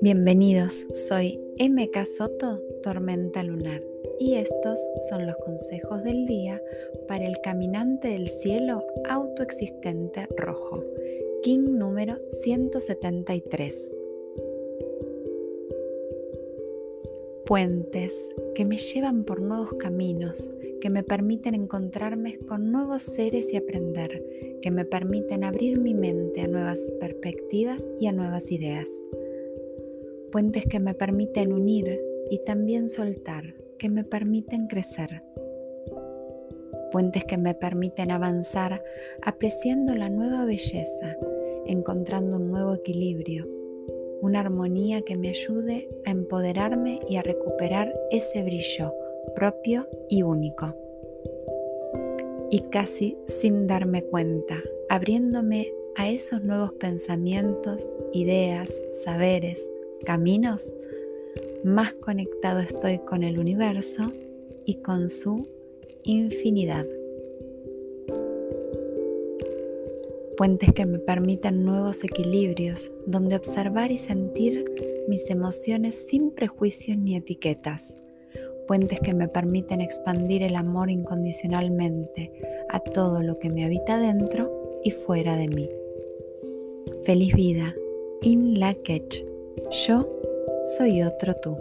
Bienvenidos, soy MK Soto, Tormenta Lunar, y estos son los consejos del día para el caminante del cielo autoexistente rojo, King número 173. Puentes que me llevan por nuevos caminos, que me permiten encontrarme con nuevos seres y aprender, que me permiten abrir mi mente a nuevas perspectivas y a nuevas ideas puentes que me permiten unir y también soltar, que me permiten crecer. Puentes que me permiten avanzar apreciando la nueva belleza, encontrando un nuevo equilibrio, una armonía que me ayude a empoderarme y a recuperar ese brillo propio y único. Y casi sin darme cuenta, abriéndome a esos nuevos pensamientos, ideas, saberes, caminos, más conectado estoy con el universo y con su infinidad. Puentes que me permitan nuevos equilibrios, donde observar y sentir mis emociones sin prejuicios ni etiquetas. Puentes que me permiten expandir el amor incondicionalmente a todo lo que me habita dentro y fuera de mí. Feliz vida. In la Ketch. Yo soy otro tú.